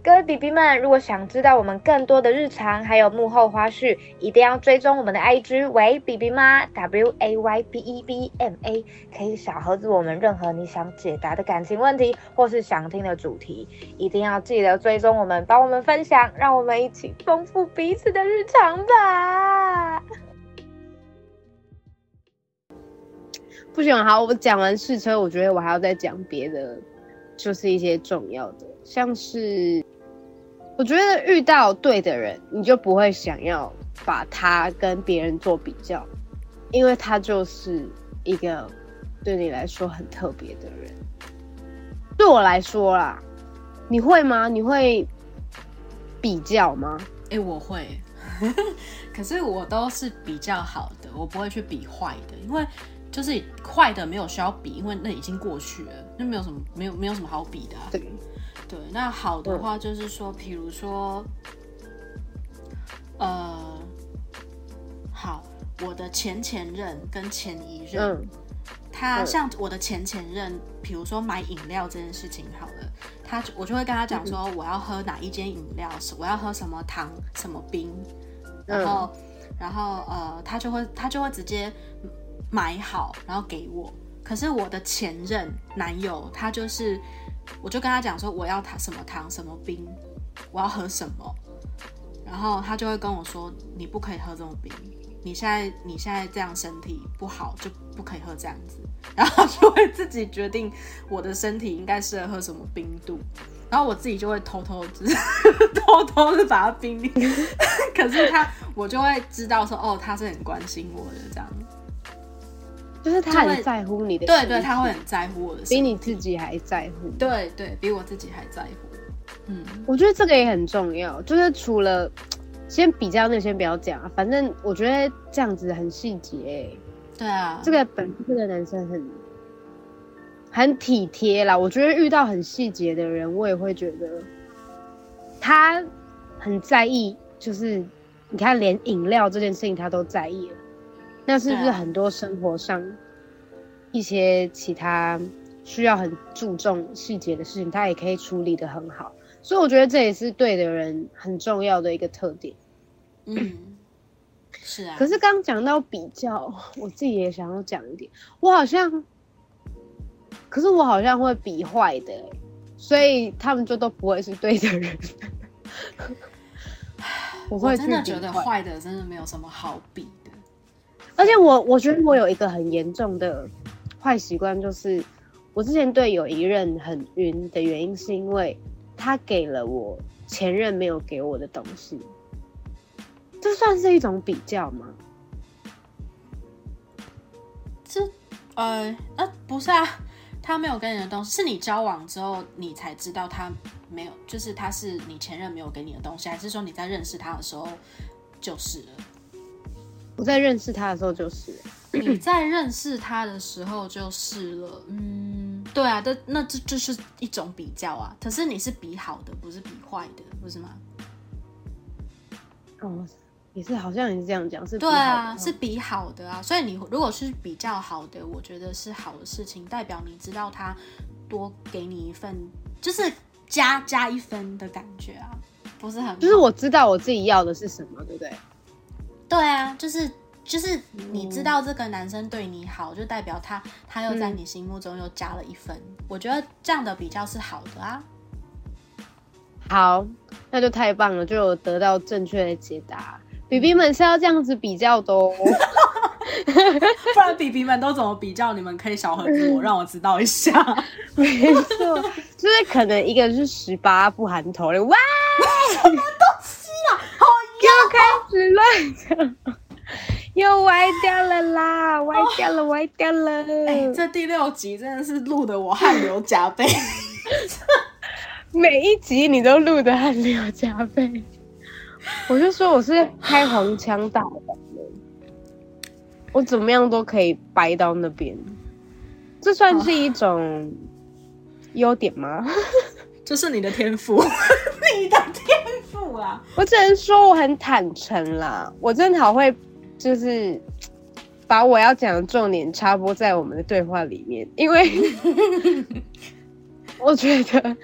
各位 BB 们，如果想知道我们更多的日常还有幕后花絮，一定要追踪我们的 IG 为 BB 妈 W A Y B E B M A，可以小盒子我们任何你想解答的感情问题或是想听的主题，一定要记得追踪我们，帮我们分享，让我们一起丰富彼此的日常吧。不行，好，我讲完试车，我觉得我还要再讲别的，就是一些重要的，像是我觉得遇到对的人，你就不会想要把他跟别人做比较，因为他就是一个对你来说很特别的人。对我来说啦，你会吗？你会比较吗？哎、我会，可是我都是比较好的，我不会去比坏的，因为就是坏的没有需要比，因为那已经过去了，那没有什么没有没有什么好比的、啊。对，对，那好的话就是说，比如说，呃，好，我的前前任跟前一任，他像我的前前任，比如说买饮料这件事情好了，他我就会跟他讲说我要喝哪一间饮料，我要喝什么糖什么冰，然后、然后呃，他就会他就会直接买好，然后给我。可是我的前任男友，他就是，我就跟他讲说我要糖什么糖什么冰，我要喝什么，然后他就会跟我说你不可以喝这种冰，你现在你现在这样身体不好，就不可以喝这样子，然后就会自己决定我的身体应该适合喝什么冰度，然后我自己就会偷偷 偷偷的把它冰冰，可是他我就会知道说哦，他是很关心我的这样，就是他会很在乎你的，对对，他会很在乎我的比你自己还在乎。对对比我自己还在乎，嗯，我觉得这个也很重要，就是除了先比较那先不要讲啊，反正我觉得这样子很细节欸、对啊，这个本这个男生很很体贴啦，我觉得遇到很细节的人，我也会觉得他很在意，就是你看连饮料这件事情他都在意了，那是不是很多生活上一些其他需要很注重细节的事情，他也可以处理的很好？所以我觉得这也是对的人很重要的一个特点。嗯，是啊，可是刚讲到比较，我自己也想要讲一点，我好像，可是我好像会比坏的欸、所以他们就都不会是对的人。我 我会真的觉得坏的真的没有什么好比的，而且我我觉得我有一个很严重的坏习惯，就是我之前对有一任很晕的原因，是因为他给了我前任没有给我的东西，这算是一种比较吗？这呃呃不是啊，他没有给你的东西，是你交往之后你才知道他没有，就是他是你前任没有给你的东西，还是说你在认识他的时候就是了？我在认识他的时候就是。你在认识他的时候就是了，嗯，对啊，这那这就是一种比较啊。可是你是比好的，不是比坏的，不是吗？哦，也是，好像也是这样讲，是比对啊，是比好的啊。所以你如果是比较好的，我觉得是好的事情，代表你知道他多给你一份，就是加加一分的感觉啊，不是很就是我知道我自己要的是什么，对不对？对啊，就是就是你知道这个男生对你好，就代表他他又在你心目中又加了一分。我觉得这样的比较是好的啊。好，那就太棒了，就有得到正确的解答。比比们是要这样子比较的哦。不然比比们都怎么比较？你们可以小盒子我，让我知道一下。没错，就是可能一个是十八不含头的，哇，又开始乱讲，又歪掉了啦，歪掉了，歪掉了。哎、这第六集真的是录的我汗流浃背。每一集你都录的汗流浃背，我就说我是开黄腔大我怎么样都可以掰到那边，这算是一种优点吗？这是你的天赋，你的天我只能说我很坦诚啦，我真的好会，就是把我要讲的重点插播在我们的对话里面，因为 我觉得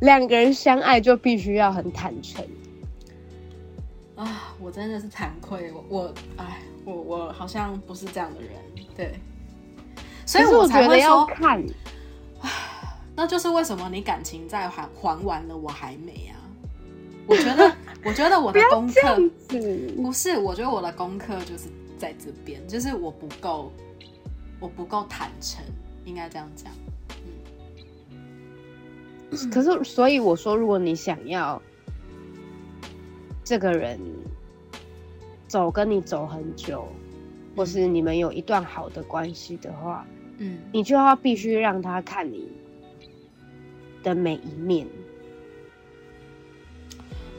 两个人相爱就必须要很坦诚。啊，我真的是惭愧，我我哎，我我好像不是这样的人，对，所以我才会说看，那就是为什么你感情债还还完了，我还没啊？我觉得，我觉得我的功课不是，我觉得我的功课就是在这边，就是我不够，我不够坦诚，应该这样讲。嗯，可是，所以我说，如果你想要。这个人走跟你走很久，或是你们有一段好的关系的话，嗯，你就要必须让他看你的每一面。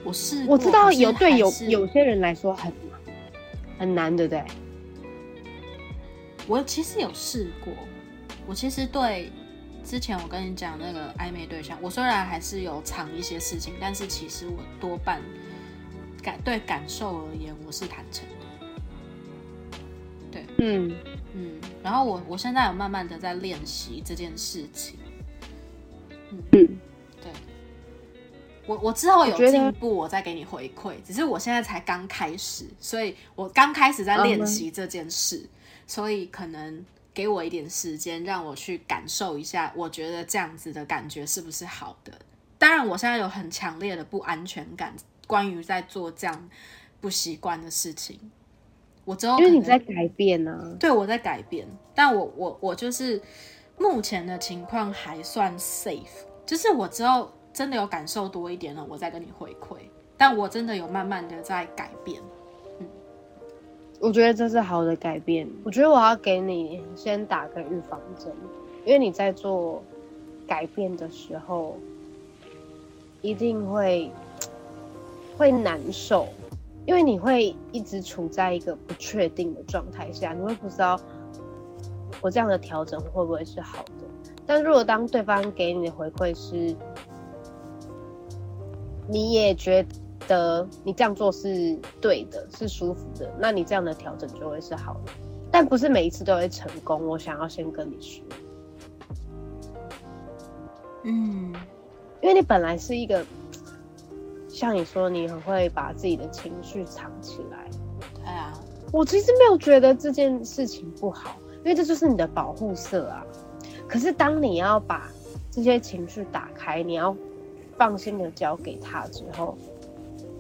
我试我知道有对有有些人来说很很难，对不对？我其实有试过，我其实对之前我跟你讲那个暧昧对象，我虽然还是有藏一些事情，但是其实我多半。感对感受而言，我是坦诚的。对，嗯嗯，然后我我现在有慢慢的在练习这件事情。嗯嗯，对，我我之后有进步，我再给你回馈。只是我现在才刚开始，所以我刚开始在练习这件事，所以可能给我一点时间，让我去感受一下，我觉得这样子的感觉是不是好的？当然，我现在有很强烈的不安全感。关于在做这样不习惯的事情，我之后因为你在改变呢，对我在改变，但我我我就是目前的情况还算 safe，就是我之后真的有感受多一点了，我再跟你回馈，但我真的有慢慢的在改变，嗯，我觉得这是好的改变，我觉得我要给你先打个预防针，因为你在做改变的时候一定会。会难受，因为你会一直处在一个不确定的状态下，你会不知道我这样的调整会不会是好的。但如果当对方给你的回馈是，你也觉得你这样做是对的，是舒服的，那你这样的调整就会是好的。但不是每一次都会成功。我想要先跟你说，嗯，因为你本来是一个。像你说，你很会把自己的情绪藏起来。对啊，我其实没有觉得这件事情不好，因为这就是你的保护色啊。可是当你要把这些情绪打开，你要放心的交给他之后，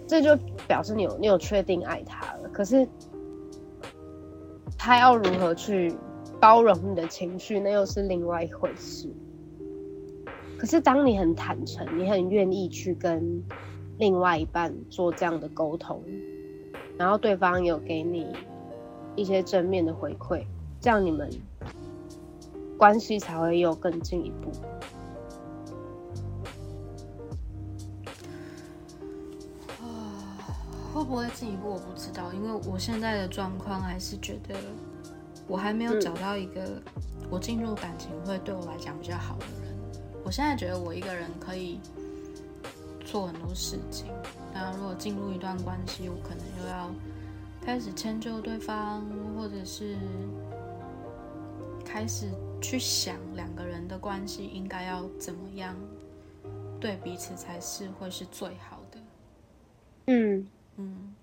这就表示你有你有确定爱他了。可是他要如何去包容你的情绪，那又是另外一回事。可是当你很坦诚，你很愿意去跟。另外一半做这样的沟通，然后对方有给你一些正面的回馈，这样你们关系才会有更进一步。不会进一步我不知道，因为我现在的状况还是觉得我还没有找到一个我进入感情会对我来讲比较好的人。我现在觉得我一个人可以。做很多事情，那如果进入一段关系，我可能又要开始迁就对方，或者是开始去想两个人的关系应该要怎么样对彼此才是会是最好的。嗯嗯，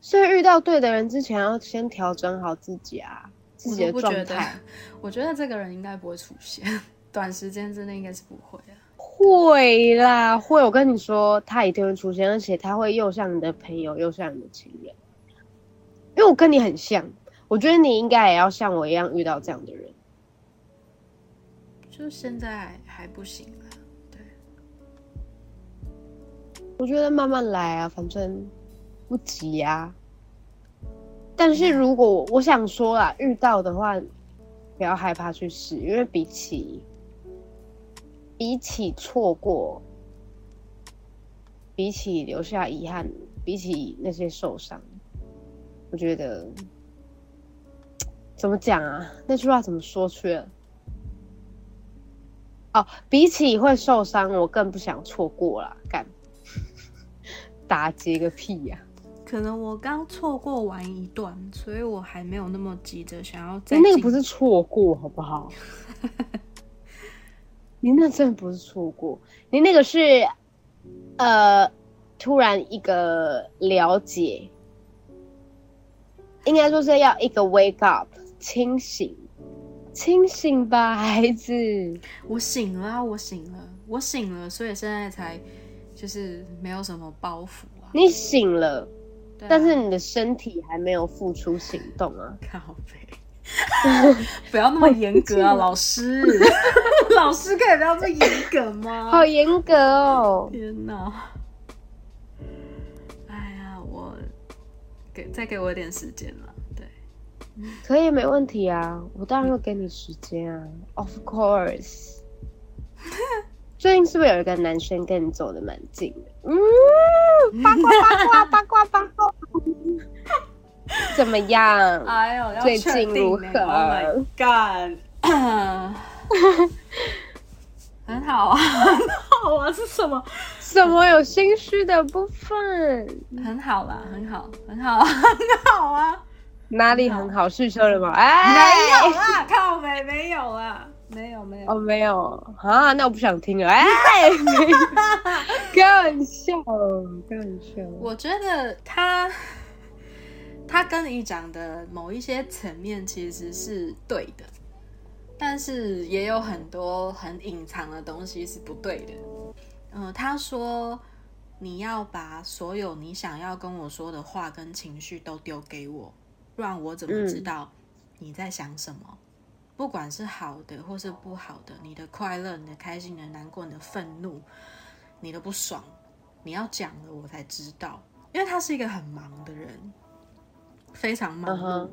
所以遇到对的人之前，要先调整好自己啊，自己的状态。我 觉得这个人应该不会出现，短时间之内应该是不会的。会啦，会。我跟你说，他一定会出现，而且他会又像你的朋友，又像你的情人。因为我跟你很像，我觉得你应该也要像我一样遇到这样的人。就现在还不行啊，我觉得慢慢来啊，反正不急啊。但是如果我想说啊，遇到的话，不要害怕去试，因为比起。比起错过，比起留下遗憾，比起那些受伤，我觉得怎么讲啊？那句话怎么说出来？哦，比起会受伤，我更不想错过了。干打劫个屁呀！可能我刚错过完一段，所以我还没有那么急着想要。那个不是错过，好不好？你那真的不是错过，你那个是呃，突然一个了解，应该说是要一个 wake up，清醒，清醒吧，孩子。我醒了啊，我醒了，我醒了，所以现在才就是没有什么包袱啊。你醒了，啊但是你的身体还没有付出行动啊。靠背，不要那么严格啊，老师，老师可以不要这么严格吗？好严格哦。天哪！哎呀，我给再给我一点时间了。对，可以，没问题啊，我当然会给你时间啊，Of course。最近是不是有一个男生跟你走的蛮近的？嗯，八卦八卦八卦八卦，怎么样？哎呦，最近如何 Oh my god！很好啊，很好啊，是什么？什么有心虚的部分？很好啦，很好，很好，很好啊！哪里很好？试车了吗？哎，没有啦，靠北没有啦，没有没有。哦，没有啊，那我不想听了。哎，没 有开玩笑，开玩笑。我觉得他他跟你讲的某一些层面其实是对的，但是也有很多很隐藏的东西是不对的。嗯、他说你要把所有你想要跟我说的话跟情绪都丢给我，不然我怎么知道你在想什么？不管是好的或是不好的，你的快乐、你的开心、你的难过、你的愤怒、你的不爽，你要讲了我才知道。因为他是一个很忙的人，非常忙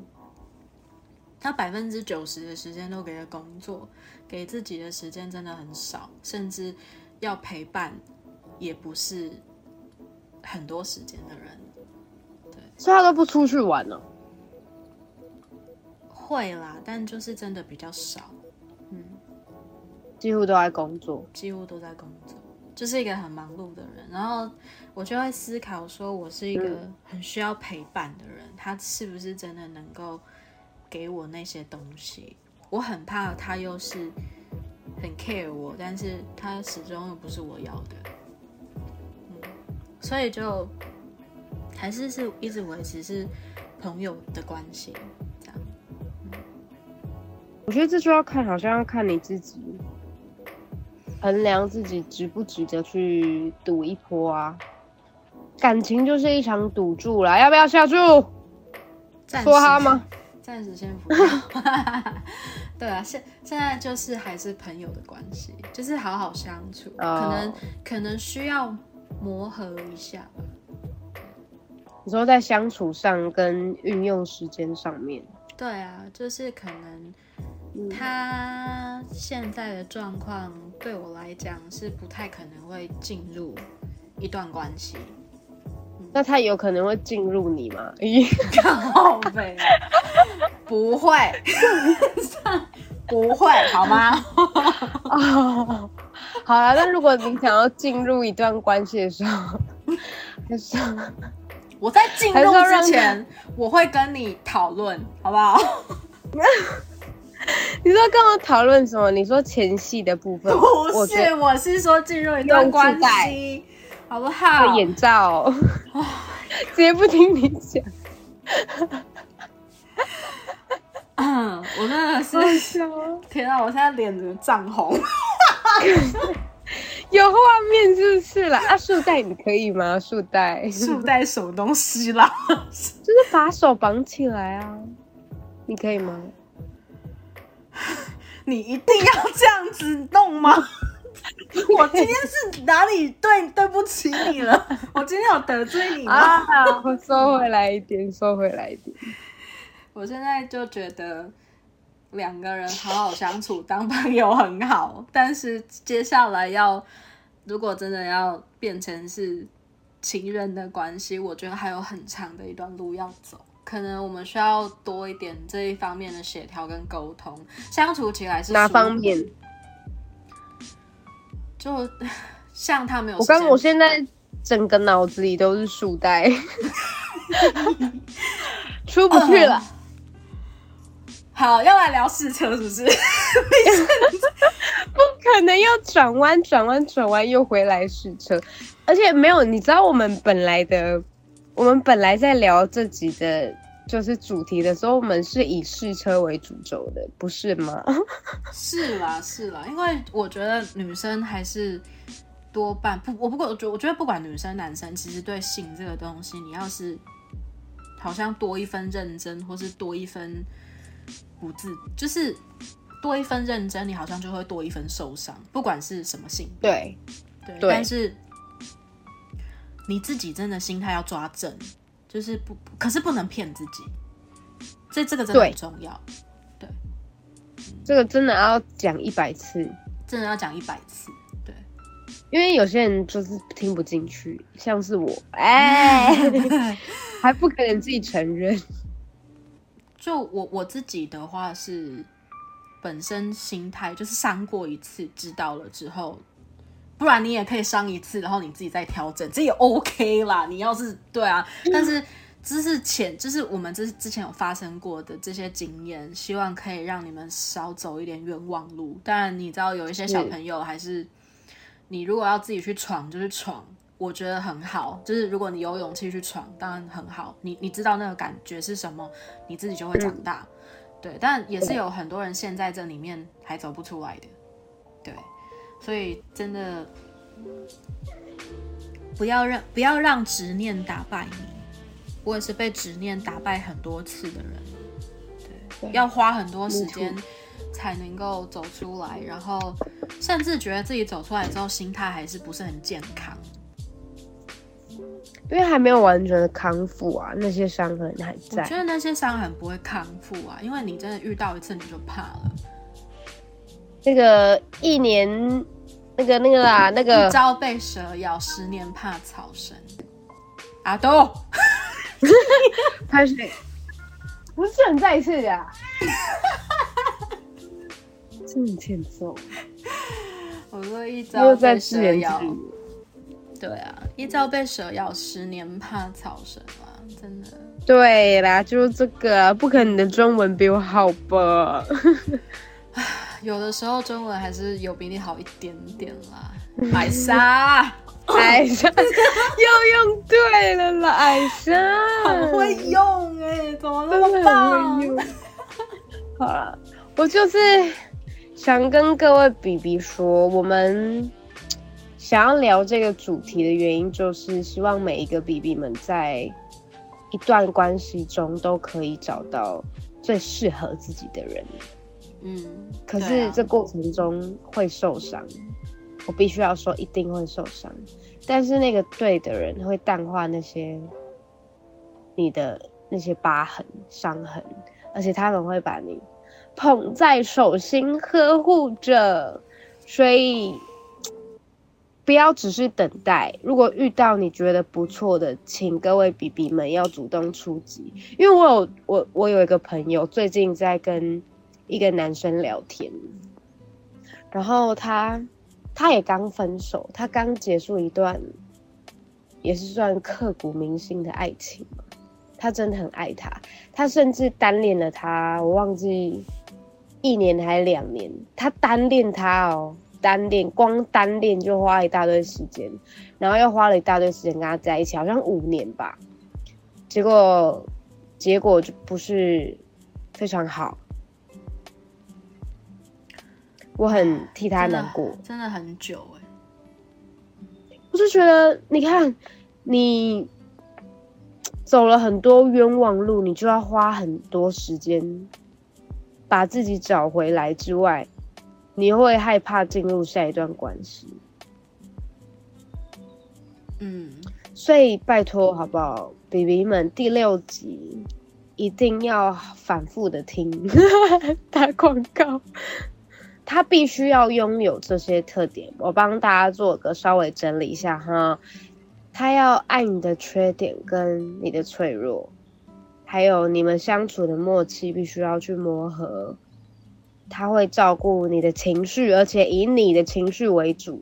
他百分之九十的时间都给了工作，给自己的时间真的很少，甚至要陪伴也不是很多时间的人。所以他都不出去玩哦。会啦，但就是真的比较少，嗯几乎都在工作。几乎都在工作，就是一个很忙碌的人。然后我就会思考说，我是一个很需要陪伴的人，他是不是真的能够给我那些东西？我很怕他又是很 care 我，但是他始终又不是我要的，嗯，所以就还是是一直维持是朋友的关系。我觉得这就要看，好像要看你自己衡量自己值不值得去赌一波啊。感情就是一场赌注啦，要不要下注？说哈吗？暂时先不要。对啊，现现在就是还是朋友的关系，就是好好相处，哦可能可能需要磨合一下吧。你说在相处上跟运用时间上面，对啊，就是可能嗯他现在的状况对我来讲是不太可能会进入一段关系。那他有可能会进入你吗？咦，靠背，不会，不会，好吗？哦，好了，那如果你想要进入一段关系的时候，还是我在进入之前，我会跟你讨论，好不好？你说跟我讨论什么？你说前戏的部分，不是，我是说进入一段关系，好不好得？眼罩，直接不听你讲，嗯，我真的是，天啊！我现在脸怎么涨红？有画面是不是啦？啊，束带你可以吗？束带束带什么东西啦？就是把手绑起来啊，你可以吗？你一定要这样子弄吗？我今天是哪里对对不起你了？我今天有得罪你吗？啊，我收回来一点，收回来一点。我现在就觉得两个人好好相处，当朋友很好，但是接下来要如果真的要变成是情人的关系，我觉得还有很长的一段路要走。可能我们需要多一点这一方面的协调跟沟通，相处起来是哪方面？就 像他没有我，刚我现在整个脑子里都是束带，出不去了。好，要来聊试车是不是？不可能又转弯转弯转弯又回来试车，而且没有，你知道我们本来的，我们本来在聊这集的，就是主题的时候，我们是以试车为主轴的，不是吗？是啦，是啦，因为我觉得女生还是多半不，我不过我觉我觉得不管女生男生，其实对性这个东西，你要是好像多一分认真，或是多一分不自，就是多一分认真，你好像就会多一分受伤，不管是什么性，对，对，对但是你自己真的心态要抓正，就是不，可是不能骗自己，这这个真的很重要，对这个真的要讲一百次，真的要讲一百次，对。因为有些人就是听不进去，像是我，哎，还不可能自己承认。就我我自己的话是，本身心态就是伤过一次，知道了之后，不然你也可以伤一次，然后你自己再调整，这也 OK 啦。你要是对啊，但是这是前，就是我们这之前有发生过的这些经验，希望可以让你们少走一点冤枉路。当然，你知道有一些小朋友还是，你如果要自己去闯，就是闯。我觉得很好，就是如果你有勇气去闯，当然很好。你你知道那个感觉是什么，你自己就会长大。对，但也是有很多人陷在这里面还走不出来的。对，所以真的不要让不要让执念打败你。我也是被执念打败很多次的人。对，对要花很多时间才能够走出来，然后甚至觉得自己走出来之后心态还是不是很健康。因为还没有完全的康复啊，那些伤痕还我在。觉得那些伤痕不会康复啊，因为你真的遇到一次你就怕了。那个一年，那个那个啦，那个一朝被蛇咬，十年怕草绳。阿豆，拍谁？不是很再一次的、啊，这么欠揍，我说一又朝在被蛇咬。对啊，一朝被蛇咬，十年怕草绳啊，真的。对啦，就是这个啊，不可能你的中文比我好吧？有的时候中文还是有比你好一点点啦。艾莎，艾莎 又用对了啦，艾莎很会用哎、怎么那么棒？用。好了，我就是想跟各位比比说，我们想要聊这个主题的原因，就是希望每一个 BB 们在一段关系中都可以找到最适合自己的人。嗯，可是这过程中会受伤，我必须要说一定会受伤。但是那个对的人会淡化那些你的那些疤痕、伤痕，而且他们会把你捧在手心呵护着。所以不要只是等待，如果遇到你觉得不错的，请各位比比们要主动出击。因为我有我我有一个朋友最近在跟一个男生聊天，然后他他也刚分手，他刚结束一段也是算刻骨铭心的爱情。他真的很爱他，他甚至单恋了他，我忘记一年还两年，他单恋他哦，单恋光单恋就花了一大堆时间，然后又花了一大堆时间跟他在一起，好像五年吧。结果结果就不是非常好，我很替他难过。真的很久哎、我就觉得，你看，你走了很多冤枉路，你就要花很多时间把自己找回来之外，你会害怕进入下一段关系。嗯，所以拜托好不好，B B 们，第六集一定要反复的听，打广告。他必须要拥有这些特点，我帮大家做个稍微整理一下哈。他要爱你的缺点跟你的脆弱，还有你们相处的默契必须要去磨合。他会照顾你的情绪，而且以你的情绪为主。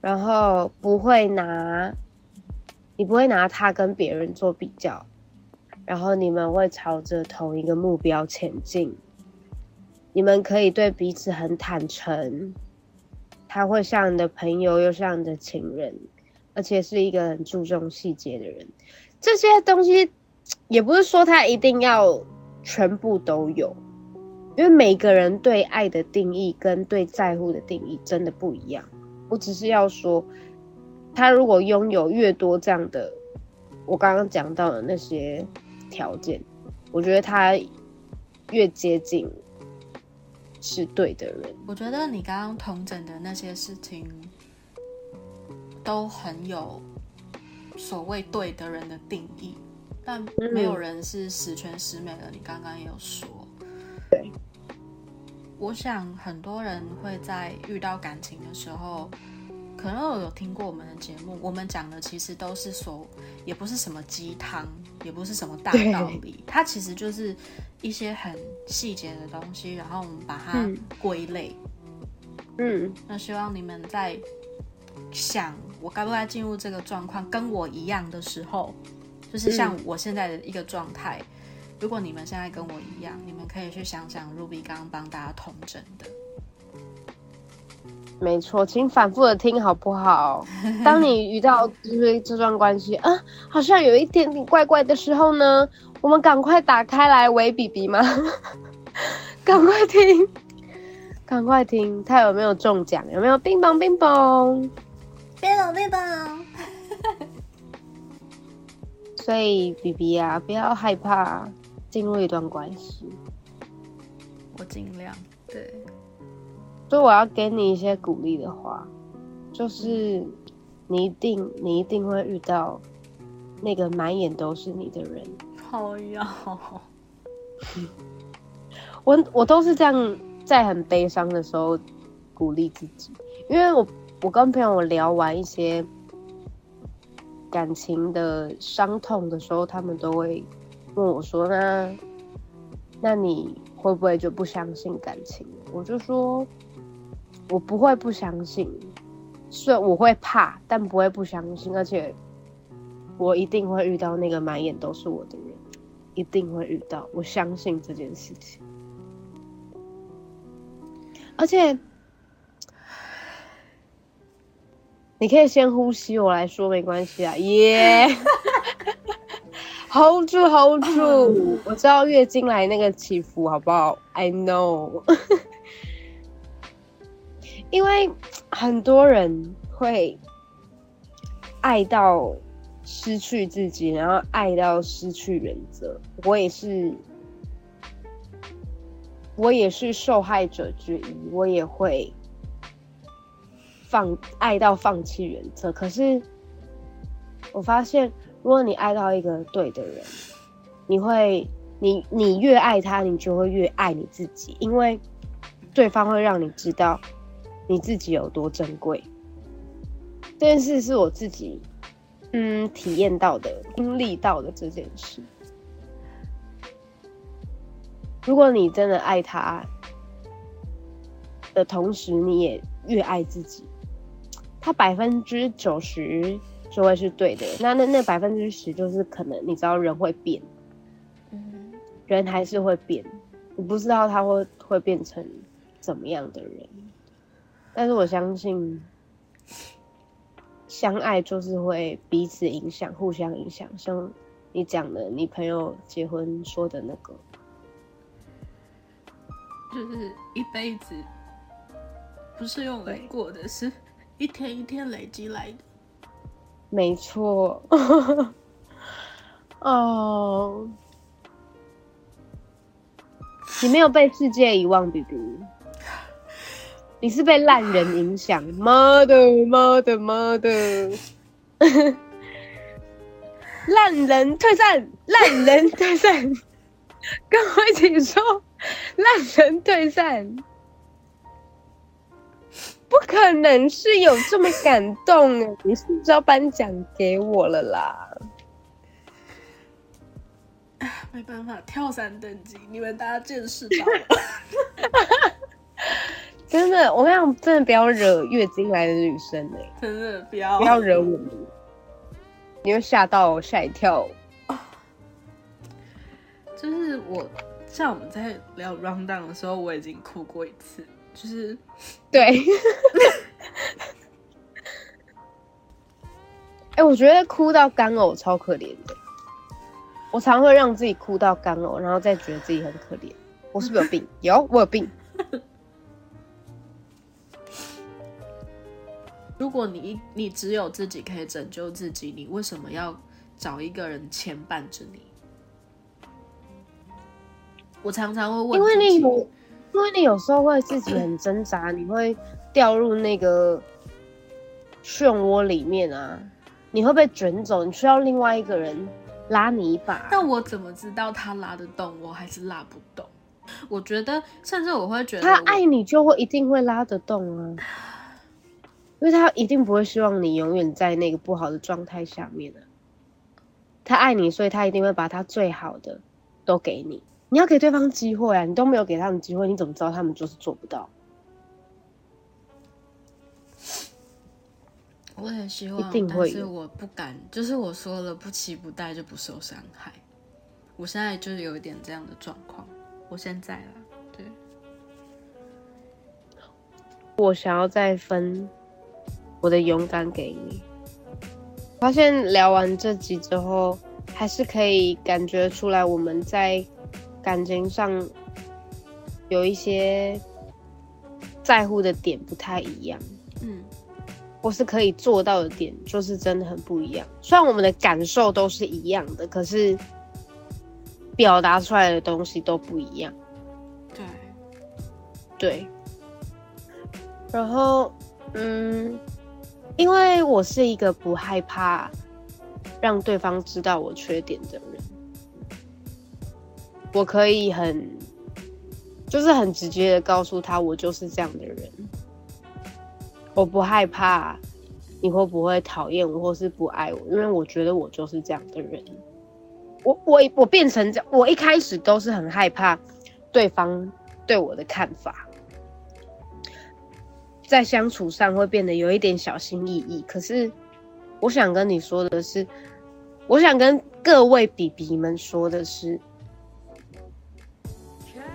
然后不会拿，你不会拿他跟别人做比较，然后你们会朝着同一个目标前进。你们可以对彼此很坦诚，他会像你的朋友，又像你的情人，而且是一个很注重细节的人。这些东西也不是说他一定要全部都有，因为每个人对爱的定义跟对在乎的定义真的不一样。我只是要说，他如果拥有越多这样的，我刚刚讲到的那些条件，我觉得他越接近。是对的人，我觉得你刚刚同整的那些事情，都很有所谓对的人的定义，但没有人是十全十美的。你刚刚也有说，对，我想很多人会在遇到感情的时候。可能有听过我们的节目，我们讲的其实都是所，也不是什么鸡汤，也不是什么大道理，它其实就是一些很细节的东西，然后我们把它归类。嗯，那希望你们在想我该不该进入这个状况，跟我一样的时候，就是像我现在的一个状态。如果你们现在跟我一样，你们可以去想想 Ruby 刚刚帮大家统整的。没错，请反复的听好不好？当你遇到就是这段关系啊，好像有一点点怪怪的时候呢，我们赶快打开来喂 B B 吗？赶快听，赶快听，他有没有中奖？有没有冰棒冰棒？冰棒冰棒。所以 B B 啊，不要害怕进入一段关系。我尽量对。所以我要给你一些鼓励的话，就是你一定你一定会遇到那个满眼都是你的人。好呀，我我都是这样在很悲伤的时候鼓励自己，因为我我跟朋友聊完一些感情的伤痛的时候，他们都会问我说：“那那你会不会就不相信感情？”我就说。我不会不相信，虽然我会怕，但不会不相信，而且我一定会遇到那个满眼都是我的人，一定会遇到，我相信这件事情。而且，你可以先呼吸，我来说没关系啊，耶，hold 住，hold 住，我知道月经来那个起伏，好不好？I know。因为很多人会爱到失去自己，然后爱到失去原则。我也是，我也是受害者之一。我也会放爱到放弃原则。可是我发现，如果你爱到一个对的人，你会，你你越爱他，你就会越爱你自己，因为对方会让你知道。你自己有多珍贵？这件事是我自己，嗯，体验到的、经历到的这件事。如果你真的爱他的同时，你也越爱自己，他百分之九十就会是对的。那那那百分之十，就是可能你知道人会变，嗯，人还是会变，你不知道他会会变成怎么样的人。但是我相信，相爱就是会彼此影响，互相影响。像你讲的，你朋友结婚说的那个，就是一辈子不是用来过的，是一天一天累积来的。没错。哦，你没有被世界遗忘，B B。你是被烂人影响？妈的，妈的，妈的！烂人退散，烂人退散，跟我一起说，烂人退散。不可能是有这么感动你是不是要颁奖给我了啦？没办法，跳伞等级，你们大家见识到了。真的，我跟你讲，真的不要惹月经来的女生哎！真的不要，不要惹我们，你会吓到吓一跳。就是我像我们在聊 round down 的时候，我已经哭过一次，就是对。哎、我觉得哭到干呕超可怜的。我常会让自己哭到干呕，然后再觉得自己很可怜。我是不是有病？有，我有病。如果你你只有自己可以拯救自己，你为什么要找一个人牵绊着你？我常常会问因为你有，因为你有时候会自己很挣扎，你会掉入那个漩涡里面啊，你会被卷走，你需要另外一个人拉你一把。但我怎么知道他拉得动我还是拉不动？我觉得，甚至我会觉得他爱你就会一定会拉得动啊，因为他一定不会希望你永远在那个不好的状态下面啊。他爱你，所以他一定会把他最好的都给你。你要给对方机会啊，你都没有给他们机会，你怎么知道他们就是做不到？我很希望，一定会是我不敢，就是我说了不期不待就不受伤害。我现在就是有一点这样的状况，我现在啦，对，我想要再分我的勇敢给你。发现聊完这集之后，还是可以感觉出来我们在感情上有一些在乎的点不太一样，嗯，或是可以做到的点，就是真的很不一样。虽然我们的感受都是一样的，可是表达出来的东西都不一样。对，对，然后嗯，因为我是一个不害怕让对方知道我缺点的人，我可以很就是很直接的告诉他我就是这样的人，我不害怕你会不会讨厌我或是不爱我，因为我觉得我就是这样的人。我我我变成这样，我一开始都是很害怕对方对我的看法，在相处上会变得有一点小心翼翼。可是，我想跟你说的是，我想跟各位比比们说的是，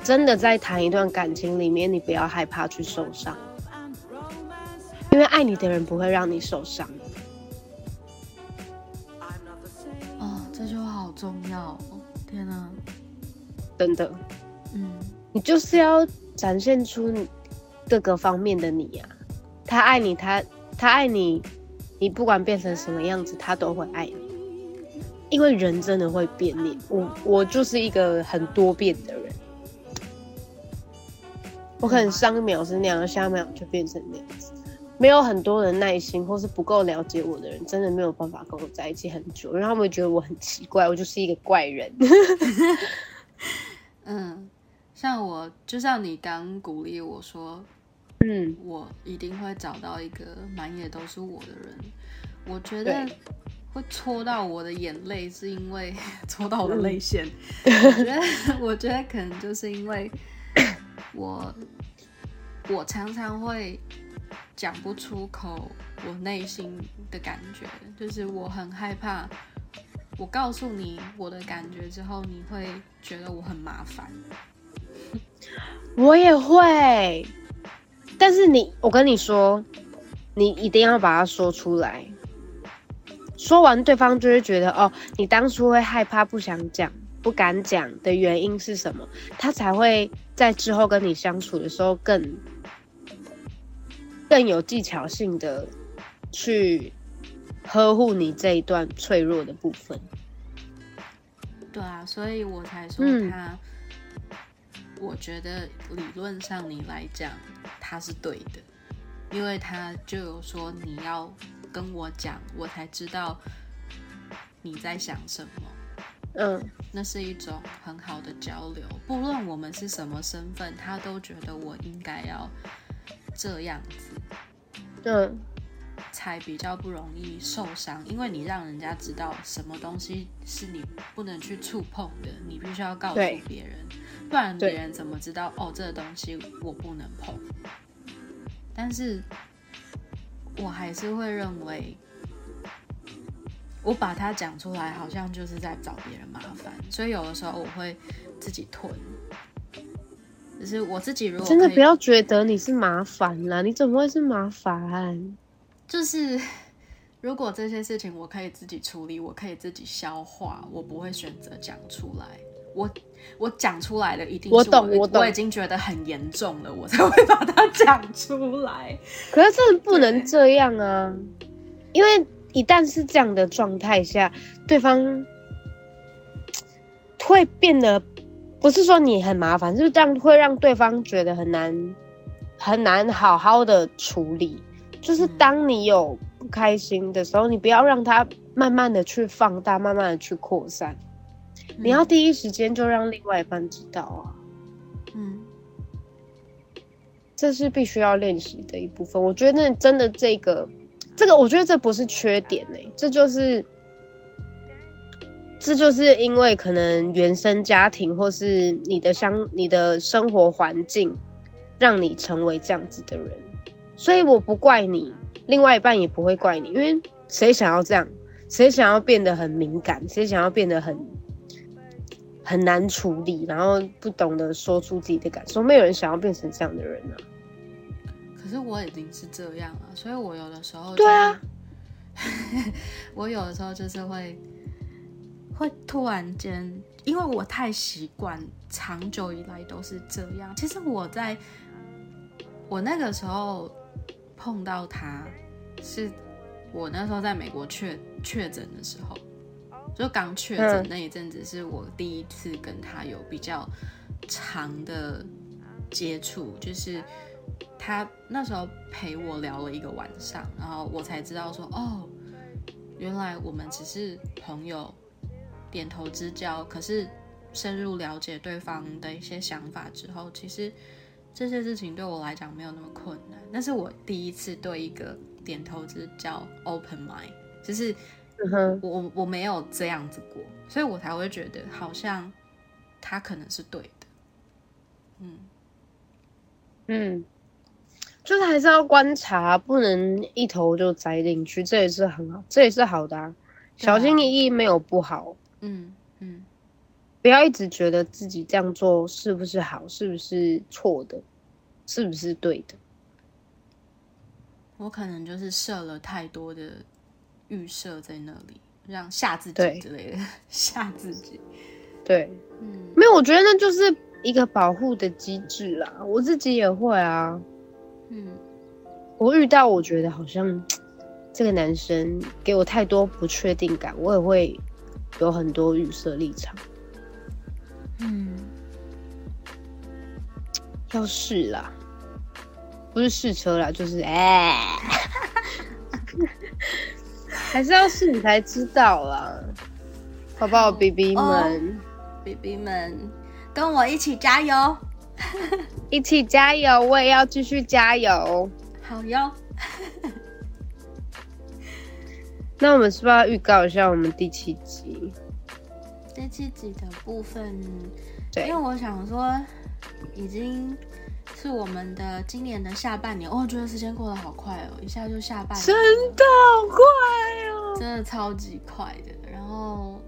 真的在谈一段感情里面，你不要害怕去受伤，因为爱你的人不会让你受伤。哦，这句话好重要哦，天哪，真的，嗯，你就是要展现出你各个方面的你啊。他爱你，他他爱你，你不管变成什么样子，他都会爱你。因为人真的会变，脸我我就是一个很多变的人。我可能上一秒是那样，下一秒就变成那样子。没有很多的耐心，或是不够了解我的人，真的没有办法跟我在一起很久，因为他们觉得我很奇怪，我就是一个怪人。嗯，像我，就像你刚鼓励我说，嗯，我一定会找到一个满眼都是我的人。我觉得对会戳到我的眼泪，是因为 戳到我的泪腺。我觉得，我觉得可能就是因为我，我常常会讲不出口我内心的感觉，就是我很害怕。我告诉你我的感觉之后，你会觉得我很麻烦。我也会，但是你，我跟你说，你一定要把它说出来。说完，对方就会觉得，哦，你当初会害怕、不想讲、不敢讲的原因是什么？他才会在之后跟你相处的时候更更有技巧性的去呵护你这一段脆弱的部分。对啊，所以我才说嗯他，我觉得理论上你来讲他是对的，因为他就有说你要跟我讲，我才知道你在想什么。嗯，那是一种很好的交流，不论我们是什么身份，他都觉得我应该要这样子，嗯，才比较不容易受伤。因为你让人家知道什么东西是你不能去触碰的，你必须要告诉别人，不然别人怎么知道哦这个东西我不能碰？但是我还是会认为，我把它讲出来，好像就是在找别人麻烦，所以有的时候我会自己吞。只是我自己如果真的不要觉得你是麻烦啦，你怎么会是麻烦？就是如果这些事情我可以自己处理，我可以自己消化，我不会选择讲出来。我我讲出来的一定是我懂我懂我已经觉得很严重了，我才会把它 讲出来。可是真的不能这样啊，因为一旦是这样的状态下，对方会变得不是说你很麻烦，就是这样会让对方觉得很难很难好好的处理。就是当你有不开心的时候，你不要让它慢慢的去放大，慢慢的去扩散。你要第一时间就让另外一半知道啊，嗯这是必须要练习的一部分。我觉得真的这个，这个我觉得这不是缺点呢、这就是，这就是因为可能原生家庭或是你的相你的生活环境，让你成为这样子的人。所以我不怪你，另外一半也不会怪你，因为谁想要这样？谁想要变得很敏感？谁想要变得很很难处理，然后不懂得说出自己的感受？没有人想要变成这样的人啊。可是我已经是这样了，所以我有的时候、对啊，我有的时候就是会会突然间，因为我太习惯，长久以来都是这样。其实我在我那个时候碰到他，是我那时候在美国确确诊的时候，就刚确诊嗯那一阵子，是我第一次跟他有比较长的接触，就是他那时候陪我聊了一个晚上，然后我才知道说，哦，原来我们只是朋友，点头之交。可是深入了解对方的一些想法之后，其实这些事情对我来讲没有那么困难。那是我第一次对一个点头之交 open mind，就是我我我没有这样子过，所以我才会觉得好像他可能是对的。嗯，嗯，就是还是要观察，不能一头就栽进去，这也是很好，这也是好的啊。小心翼翼没有不好，嗯嗯，不要一直觉得自己这样做是不是好，是不是错的，是不是对的。我可能就是设了太多的预设在那里，让吓自己对之类的，吓自己。对，嗯没有，我觉得那就是一个保护的机制啦。我自己也会啊，嗯我遇到我觉得好像 这个男生给我太多不确定感，我也会有很多预设立场。嗯，要试啦，不是试车啦，就是哎、还是要试你才知道啦，好不好，B B 们？，BB 们跟我一起加油，一起加油！我也要继续加油。好哟。那我们是不是要预告一下我们第七集？第七集的部分，对因为我想说，已经是我们的今年的下半年，哦，我觉得时间过得好快哦，一下就下半年真，的好快哦！真的超级快的。然后，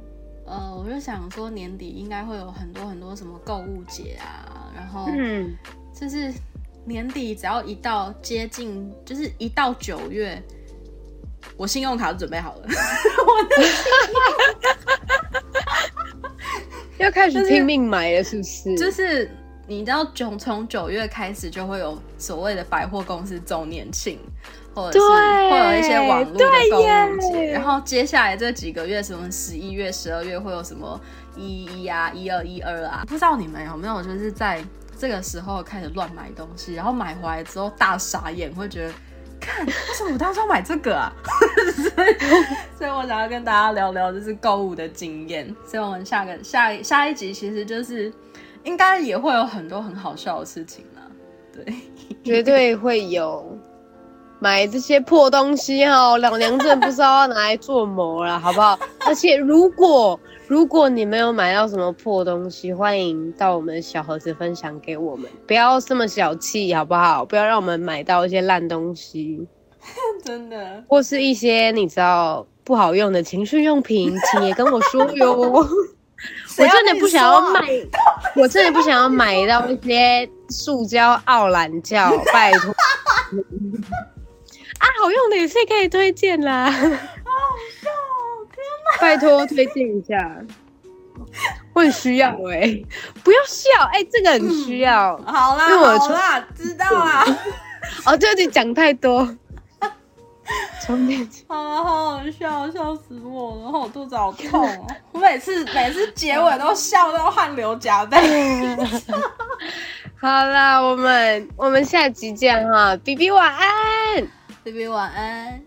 呃，我就想说年底应该会有很多很多什么购物节啊，然后嗯，就是年底只要一到接近，就是一到九月，我信用卡就准备好了。要开始拼命买了，是不是？就是你知道，从从九月开始就会有所谓的百货公司周年庆，或者是对会有一些网络的购物对节，耶然后接下来这几个月，什么十一月、十二月会有什么一一啊、一二一二啊，不知道你们有没有就是在这个时候开始乱买东西，然后买回来之后大傻眼，会觉得。看，为什么我当初要买这个啊？所以，所以我想要跟大家聊聊就是购物的经验。所以我们下个下一下一集其实就是应该也会有很多很好笑的事情啦。对，绝对会有。买这些破东西哈，老娘真的不知道要拿来做么了，好不好？而且如果如果你没有买到什么破东西，欢迎到我们的小盒子分享给我们，不要这么小气，好不好？不要让我们买到一些烂东西，真的，或是一些你知道不好用的情趣用品，请也跟我说哟。我真的不想要买，我真的不想要买到一些塑胶奥兰教，拜托。啊，好用的也是可以推荐啦。好好笑，天哪！拜托推荐一下，我很需要哎，不要笑哎，这个很需要。好啦，好啦，知道啦。哦，对对，讲太多。充电器，啊，好好笑，笑死我了，然后我肚子好痛哦。我每次每次结尾都笑到汗流浃背。好啦，我们我们下集见哈，B B 晚安 baby，晚安。